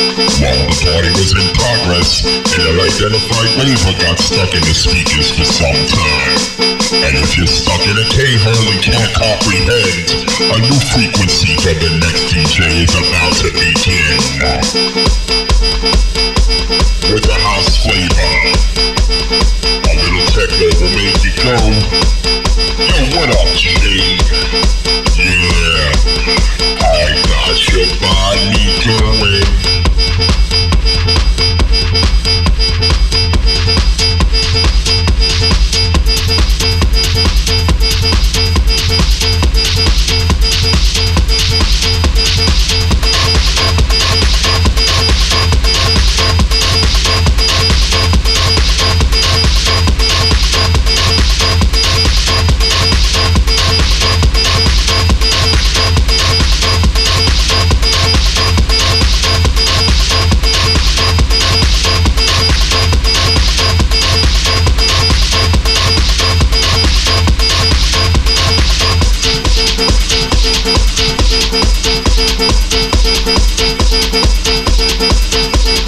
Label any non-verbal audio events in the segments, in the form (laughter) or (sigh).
While the party was in progress, an unidentified rover got stuck in the speakers for some time. And if you're stuck in a K-hole and can't comprehend, a new frequency for the next DJ is about to begin. With a house flavor, a little techno will make you go, Yo, what up, G? Yeah, I got your body going. Thank you.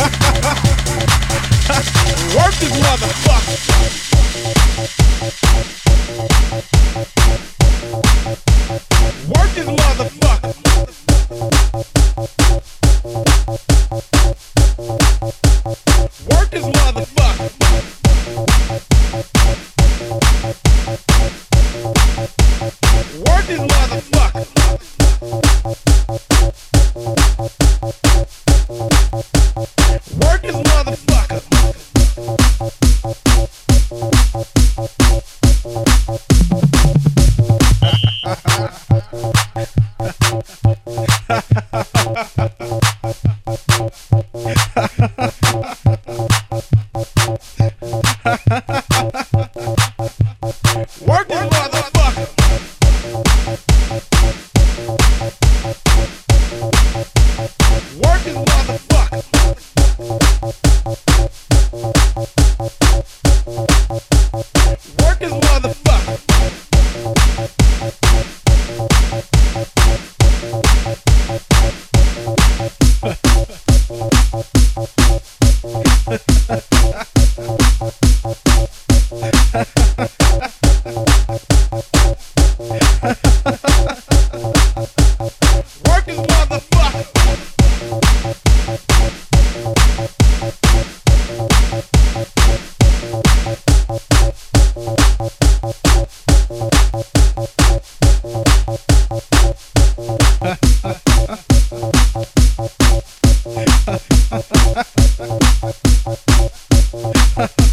(laughs) Work this motherfucker.